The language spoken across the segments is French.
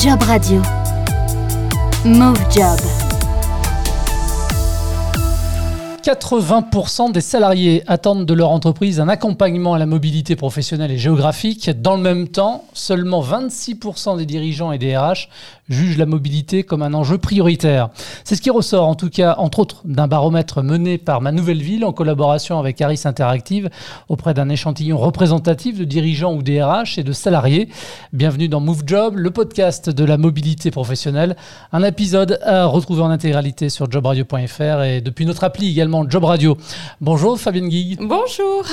Job Radio. Move Job. 80% des salariés attendent de leur entreprise un accompagnement à la mobilité professionnelle et géographique. Dans le même temps, seulement 26% des dirigeants et des RH jugent la mobilité comme un enjeu prioritaire. C'est ce qui ressort en tout cas, entre autres, d'un baromètre mené par Ma Nouvelle Ville en collaboration avec Harris Interactive auprès d'un échantillon représentatif de dirigeants ou des RH et de salariés. Bienvenue dans Move Job, le podcast de la mobilité professionnelle. Un épisode à retrouver en intégralité sur jobradio.fr et depuis notre appli également Job Radio. Bonjour Fabienne Guig. Bonjour.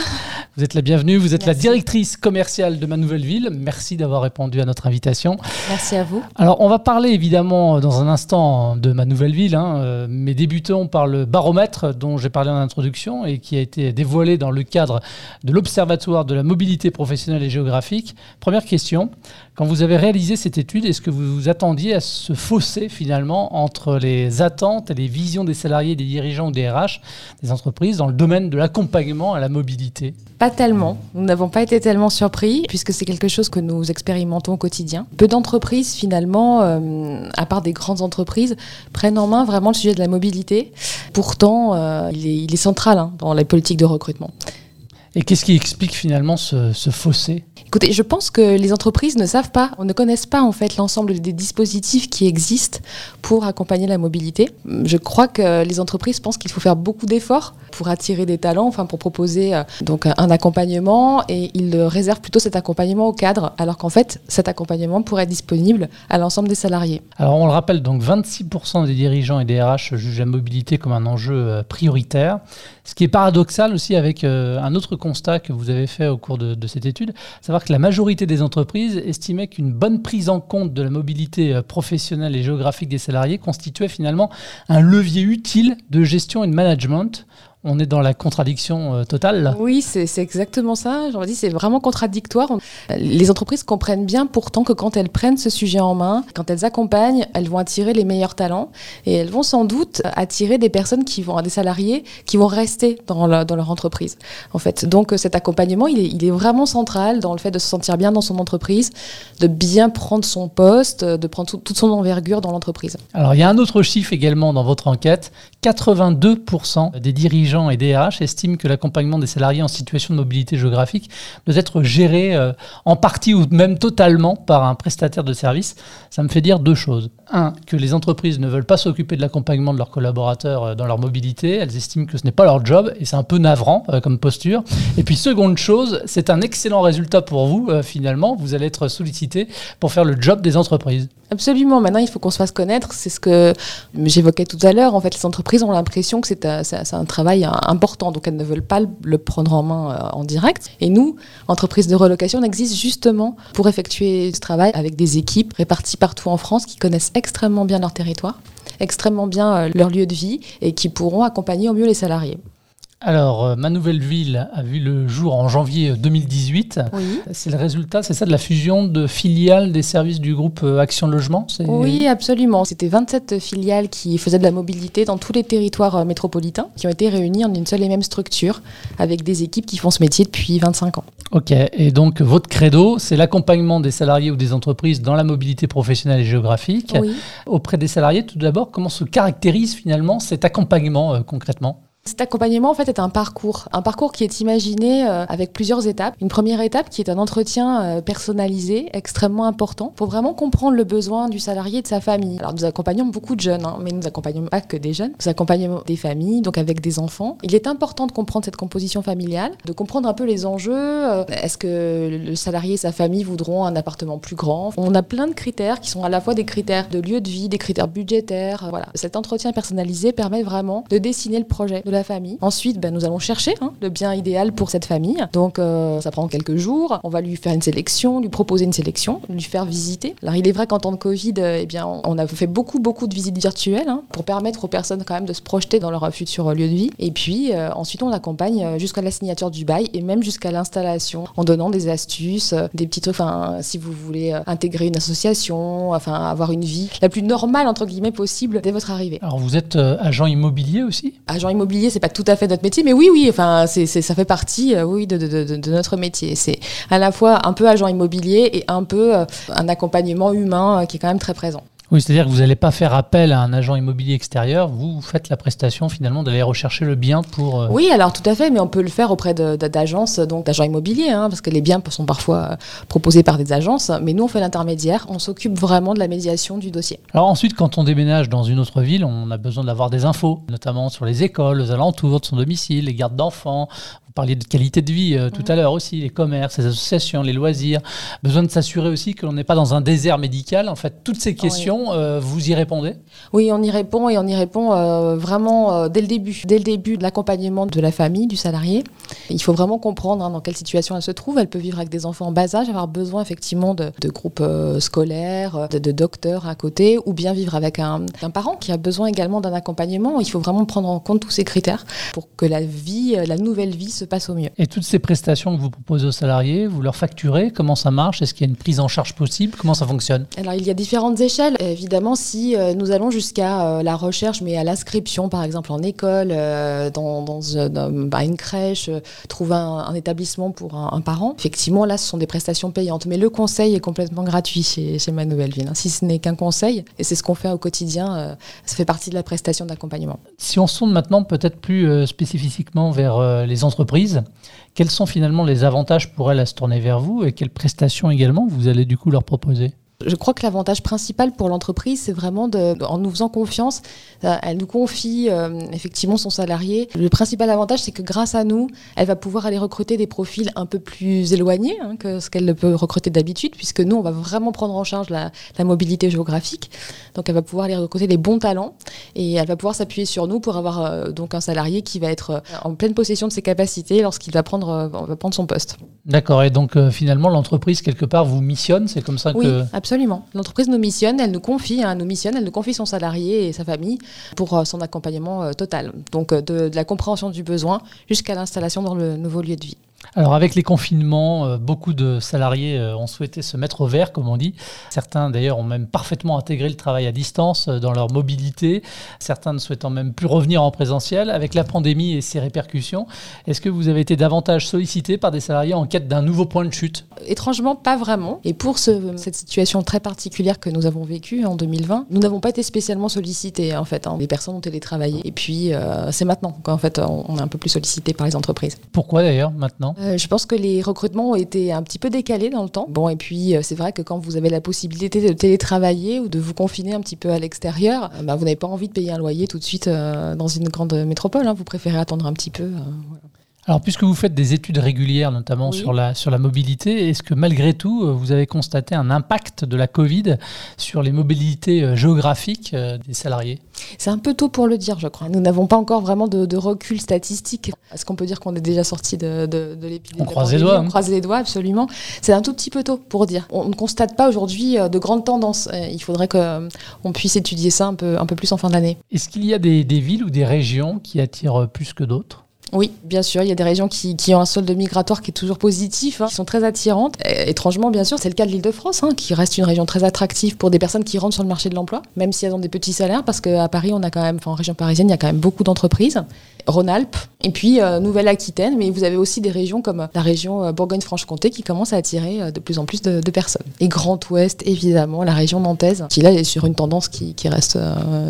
Vous êtes la bienvenue, vous êtes la directrice commerciale de ma nouvelle ville. Merci d'avoir répondu à notre invitation. Merci à vous. Alors on va parler évidemment dans un instant de ma nouvelle ville, hein, euh, mais débutons par le baromètre dont j'ai parlé en introduction et qui a été dévoilé dans le cadre de l'Observatoire de la mobilité professionnelle et géographique. Première question, quand vous avez réalisé cette étude, est-ce que vous vous attendiez à ce fossé finalement entre les attentes et les visions des salariés, des dirigeants ou des RH des entreprises dans le domaine de l'accompagnement à la mobilité? Pas tellement. Nous n'avons pas été tellement surpris puisque c'est quelque chose que nous expérimentons au quotidien. Peu d'entreprises finalement, euh, à part des grandes entreprises, prennent en main vraiment le sujet de la mobilité. Pourtant, euh, il, est, central hein, dans la politique de recrutement. Et qu'est-ce qui explique finalement ce, ce fossé? Écoutez, je pense que les entreprises ne savent pas, ne connaissent pas en fait l'ensemble des dispositifs qui existent pour accompagner la mobilité. Je crois que les entreprises pensent qu'il faut faire beaucoup d'efforts pour attirer des talents, enfin pour proposer euh, donc un accompagnement et ils réservent plutôt cet accompagnement au cadre, alors qu'en fait cet accompagnement pourrait être disponible à l'ensemble des salariés. Alors on le rappelle donc 26% des dirigeants et des RH jugent la mobilité comme un enjeu euh, prioritaire, ce qui est paradoxal aussi avec euh, un autre constat que vous avez fait au cours de, cette étude, savoir que la majorité des entreprises estimaient qu'une bonne prise en compte de la mobilité euh, professionnelle et géographique des salariés constituait finalement un levier utile de gestion et de management on est dans la contradiction euh, totale. Oui, c'est exactement ça. J'en dis, c'est vraiment contradictoire. Les entreprises comprennent bien pourtant que quand elles prennent ce sujet en main, quand elles accompagnent, elles vont attirer les meilleurs talents et elles vont sans doute attirer des personnes qui vont, des salariés qui vont rester dans, leur entreprise. En fait, donc cet accompagnement, il est, vraiment central dans le fait de se sentir bien dans son entreprise, de bien prendre son poste, de prendre toute son envergure dans l'entreprise. Alors, il y a un autre chiffre également dans votre enquête 82% des dirigeants et DRH estiment que l'accompagnement des salariés en situation de mobilité géographique doit être géré euh, en partie ou même totalement par un prestataire de service. Ça me fait dire deux choses. Un, que les entreprises ne veulent pas s'occuper de l'accompagnement de leurs collaborateurs euh, dans leur mobilité. Elles estiment que ce n'est pas leur job et c'est un peu navrant euh, comme posture. Et puis seconde chose, c'est un excellent résultat pour vous finalement. Vous allez être sollicité pour faire le job des entreprises. Absolument. Maintenant, il faut qu'on se fasse connaître. C'est ce que j'évoquais tout à l'heure. En fait, les entreprises ont l'impression que c'est un, travail important, donc elles ne veulent pas le, prendre en main euh, en direct. Et nous, entreprises de relocation, on existe justement pour effectuer ce travail avec des équipes réparties partout en France qui connaissent extrêmement bien leur territoire, extrêmement bien euh, leur lieu de vie et qui pourront accompagner au mieux les salariés. Alors, euh, ma nouvelle ville a vu le jour en janvier 2018. Oui. C'est le résultat, c'est ça, de la fusion de filiales des services du groupe euh, Action Logement Oui, absolument. C'était 27 filiales qui faisaient de la mobilité dans tous les territoires euh, métropolitains, qui ont été réunies en une seule et même structure, avec des équipes qui font ce métier depuis 25 ans. Ok, et donc votre credo, c'est l'accompagnement des salariés ou des entreprises dans la mobilité professionnelle et géographique. Oui. Auprès des salariés, tout d'abord, comment se caractérise finalement cet accompagnement concrètement? Cet accompagnement, en fait, est un parcours. Un parcours qui est imaginé euh, avec plusieurs étapes. Une première étape qui est un entretien euh, personnalisé, extrêmement important, pour vraiment comprendre le besoin du salarié et de sa famille. Alors, nous accompagnons beaucoup de jeunes, hein, mais nous accompagnons pas que des jeunes. Nous accompagnons des familles, donc avec des enfants. Il est important de comprendre cette composition familiale, de comprendre un peu les enjeux. Euh, est-ce que le salarié et sa famille voudront un appartement plus grand? On a plein de critères qui sont à la fois des critères de lieu de vie, des critères budgétaires. Voilà. Cet entretien personnalisé permet vraiment de dessiner le projet famille. Ensuite, ben, nous allons chercher hein, le bien idéal pour cette famille. Donc, euh, ça prend quelques jours. On va lui faire une sélection, lui proposer une sélection, lui faire visiter. Alors, il est vrai qu'en temps de Covid, euh, eh bien, on a fait beaucoup, beaucoup de visites virtuelles hein, pour permettre aux personnes quand même de se projeter dans leur futur lieu de vie. Et puis, euh, ensuite, on l'accompagne jusqu'à la signature du bail et même jusqu'à l'installation en donnant des astuces, des petits trucs. Enfin, si vous voulez intégrer une association, enfin, avoir une vie la plus normale, entre guillemets, possible dès votre arrivée. Alors, vous êtes agent immobilier aussi? Agent immobilier c'est pas tout à fait notre métier, mais oui, oui, c'est, ça fait partie, oui, de, notre métier. C'est à la fois un peu agent immobilier et un peu un accompagnement humain qui est quand même très présent. Oui, c'est-à-dire que vous n'allez pas faire appel à un agent immobilier extérieur, vous faites la prestation finalement d'aller rechercher le bien pour... Euh, oui, alors tout à fait, mais on peut le faire auprès d'agences, donc d'agents immobiliers, hein, parce que les biens sont parfois euh, proposés par des agences, mais nous on fait l'intermédiaire, on s'occupe vraiment de la médiation du dossier. Alors ensuite, quand on déménage dans une autre ville, on a besoin d'avoir des infos, notamment sur les écoles, les alentours de son domicile, les gardes d'enfants, parliez de qualité de vie euh, tout à l'heure aussi, les commerces, les associations, les loisirs. Besoin de s'assurer aussi que l'on n'est pas dans un désert médical. En fait, toutes ces questions, euh, vous y répondez? Oui, on y répond et on y répond euh, vraiment dès le début. Dès le début de l'accompagnement de la famille, du salarié. Il faut vraiment comprendre hein, dans quelle situation elle se trouve. Elle peut vivre avec des enfants en bas âge, avoir besoin effectivement de, groupes scolaires, de, docteurs à côté, ou bien vivre avec un, un parent qui a besoin également d'un accompagnement. Il faut vraiment prendre en compte tous ces critères pour que la vie, la nouvelle vie se passe au mieux. Et toutes ces prestations que vous proposez aux salariés, vous leur facturez Comment ça marche? Est-ce qu'il y a une prise en charge possible? Comment ça fonctionne? Alors, il y a différentes échelles. Évidemment, si euh, nous allons jusqu'à euh, la recherche, mais à l'inscription, par exemple, en école, euh, dans, bah, une crèche, trouver un, établissement pour un, parent, effectivement, là, ce sont des prestations payantes. Mais le conseil est complètement gratuit chez, chez Ma Nouvelle Ville. Hein. Si ce n'est qu'un conseil, et c'est ce qu'on fait au quotidien, ça fait partie de la prestation d'accompagnement. Si on sonde maintenant peut-être plus spécifiquement vers les entreprises, quels sont finalement les avantages pour elles à se tourner vers vous et quelles prestations également vous allez du coup leur proposer? Je crois que l'avantage principal pour l'entreprise, c'est vraiment de, en nous faisant confiance, euh, elle nous confie euh, effectivement son salarié. Le principal avantage, c'est que grâce à nous, elle va pouvoir aller recruter des profils un peu plus éloignés hein, que ce qu'elle peut recruter d'habitude, puisque nous, on va vraiment prendre en charge la, mobilité géographique. Donc, elle va pouvoir aller recruter les bons talents et elle va pouvoir s'appuyer sur nous pour avoir euh, donc un salarié qui va être en pleine possession de ses capacités lorsqu'il va prendre, va prendre son poste. D'accord. Et donc, finalement, l'entreprise quelque part vous missionne, c'est comme ça oui, que. Absolument. L'entreprise nous missionne, elle nous confie, hein, nous missionne, elle nous confie son salarié et sa famille pour euh, son accompagnement euh, total. Donc euh, de, la compréhension du besoin jusqu'à l'installation dans le nouveau lieu de vie. Alors avec les confinements, euh, beaucoup de salariés euh, ont souhaité se mettre au vert, comme on dit. Certains d'ailleurs ont même parfaitement intégré le travail à distance euh, dans leur mobilité. Certains ne souhaitant même plus revenir en présentiel. Avec la pandémie et ses répercussions, est-ce que vous avez été davantage sollicité par des salariés en quête d'un nouveau point de chute? Étrangement, pas vraiment. Et pour cette situation très particulière que nous avons vécue en 2020, nous n'avons pas été spécialement sollicités en fait. Hein. Les personnes ont télétravaillé. Et puis c'est maintenant qu'en fait on est un peu plus sollicité par les entreprises. Pourquoi d'ailleurs maintenant? Euh, je pense que les recrutements ont été un petit peu décalés dans le temps. Bon, et puis euh, c'est vrai que quand vous avez la possibilité de télétravailler ou de vous confiner un petit peu à l'extérieur, euh, bah, vous n'avez pas envie de payer un loyer tout de suite dans une grande métropole. Hein. Vous préférez attendre un petit peu. Alors, puisque vous faites des études régulières, notamment sur, la, sur la mobilité, est-ce que malgré tout, euh, vous avez constaté un impact de la Covid sur les mobilités euh, géographiques euh, des salariés? C'est un peu tôt pour le dire, je crois. Nous n'avons pas encore vraiment de, recul statistique. Est-ce qu'on peut dire qu'on est déjà sorti de, de, l'épidémie On croise les doigts. On hein. croise les doigts, absolument. C'est un tout petit peu tôt pour dire. On ne constate pas aujourd'hui de grandes tendances. Il faudrait qu'on puisse étudier ça un peu, un peu plus en fin d'année. Est-ce qu'il y a des, des villes ou des régions qui attirent plus que d'autres? Oui, bien sûr, il y a des régions qui, ont un solde migratoire qui est toujours positif, hein, qui sont très attirantes. étrangement, bien sûr, c'est le cas de l'Île-de-France, hein, qui reste une région très attractive pour des personnes qui rentrent sur le marché de l'emploi, même si elles ont des petits salaires, parce qu'à Paris, on a quand même, en région parisienne, il y a quand même beaucoup d'entreprises. Rhône-Alpes, et puis euh, Nouvelle-Aquitaine, mais vous avez aussi des régions comme la région euh, Bourgogne-Franche-Comté qui commence à attirer euh, de plus en plus de, personnes. Et Grand Ouest, évidemment, la région nantaise, qui là est sur une tendance qui, reste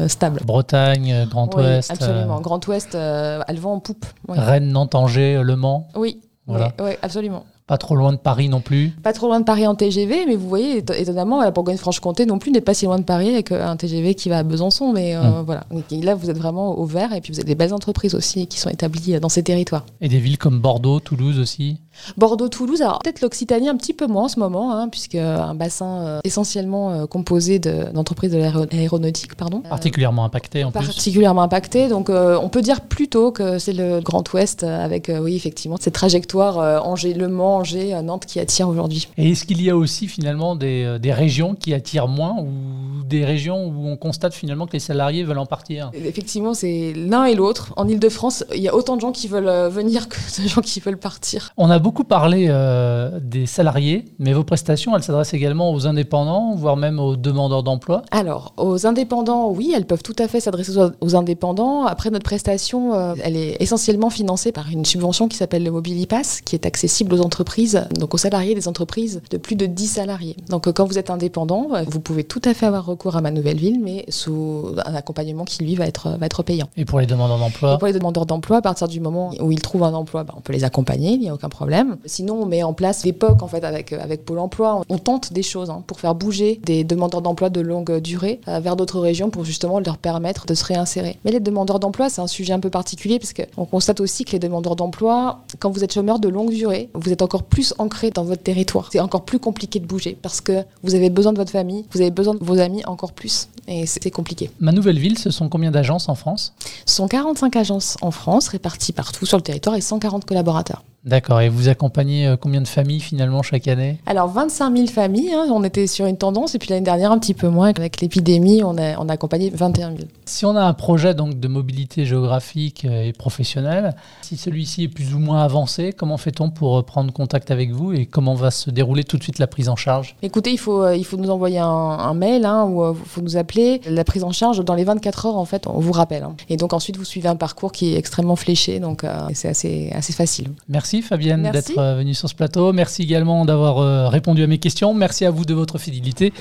stable. Bretagne, Grand Ouest. Absolument, Grand Ouest, elle vend en poupe. Rennes, Nantes, Angers, Le Mans. Oui, voilà. oui absolument. Pas trop loin de Paris non plus. Pas trop loin de Paris en TGV, mais vous voyez, étonnamment, la Bourgogne-Franche-Comté non plus n'est pas si loin de Paris avec un TGV qui va à Besançon. Mais euh, hum. voilà. là, vous êtes vraiment au vert et puis vous avez des belles entreprises aussi qui sont établies euh, dans ces territoires. Et des villes comme Bordeaux, Toulouse aussi Bordeaux-Toulouse, alors peut-être l'Occitanie un petit peu moins en ce moment, hein, puisque un bassin essentiellement composé d'entreprises de, l'aéronautique, pardon. Particulièrement impacté en plus. Particulièrement impacté, donc on peut dire plutôt que c'est le Grand Ouest avec, oui, effectivement, cette trajectoire Angers-Le Mans, Angers, à Nantes qui attire aujourd'hui. Et est-ce qu'il y a aussi finalement des, euh, des, régions qui attirent moins ou des régions où on constate finalement que les salariés veulent en partir? Effectivement, c'est l'un et l'autre. En Ile-de-France, il y a autant de gens qui veulent euh, venir que de gens qui veulent partir. On a beaucoup parlé euh, des salariés, mais vos prestations, elles s'adressent également aux indépendants, voire même aux demandeurs d'emploi Alors, aux indépendants, oui, elles peuvent tout à fait s'adresser aux indépendants. Après, notre prestation, euh, elle est essentiellement financée par une subvention qui s'appelle le Mobilipass, qui est accessible aux entreprises, donc aux salariés des entreprises de plus de 10 salariés. Donc, euh, quand vous êtes indépendant, vous pouvez tout à fait avoir recours à ma nouvelle ville, mais sous un accompagnement qui, lui, va être, va être payant. Et pour les demandeurs d'emploi Pour les demandeurs d'emploi, à partir du moment où ils trouvent un emploi, bah, on peut les accompagner, il n'y a aucun problème. Sinon, on met en place l'époque, en fait, avec, avec Pôle emploi. On tente des choses hein, pour faire bouger des demandeurs d'emploi de longue durée euh, vers d'autres régions pour justement leur permettre de se réinsérer. Mais les demandeurs d'emploi, c'est un sujet un peu particulier parce qu'on constate aussi que les demandeurs d'emploi, quand vous êtes chômeur de longue durée, vous êtes encore plus ancré dans votre territoire. C'est encore plus compliqué de bouger parce que vous avez besoin de votre famille, vous avez besoin de vos amis encore plus. Et c'est compliqué. Ma nouvelle ville, ce sont combien d'agences en France? Ce sont 45 agences en France, réparties partout sur le territoire et 140 collaborateurs. D'accord. Et vous accompagnez euh, combien de familles finalement chaque année? Alors 25 000 familles. Hein. on était sur une tendance et puis l'année dernière un petit peu moins. Avec l'épidémie, on a, on a accompagné 21 000. Si on a un projet donc de mobilité géographique euh, et professionnelle, si celui-ci est plus ou moins avancé, comment fait-on pour euh, prendre contact avec vous et comment va se dérouler tout de suite la prise en charge? Écoutez, il faut, il faut nous envoyer un, mail hein, ou il faut nous appeler. La prise en charge dans les 24 heures en fait, on vous rappelle. Hein. Et donc ensuite vous suivez un parcours qui est extrêmement fléché, donc c'est assez, assez facile. Merci. Fabienne d'être euh, venue sur ce plateau. Merci également d'avoir euh, répondu à mes questions. Merci à vous de votre fidélité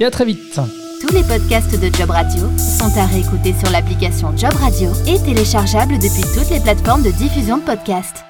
et à très vite. Tous les podcasts de Job Radio sont à réécouter sur l'application Job Radio et téléchargeables depuis toutes les plateformes de diffusion de podcasts.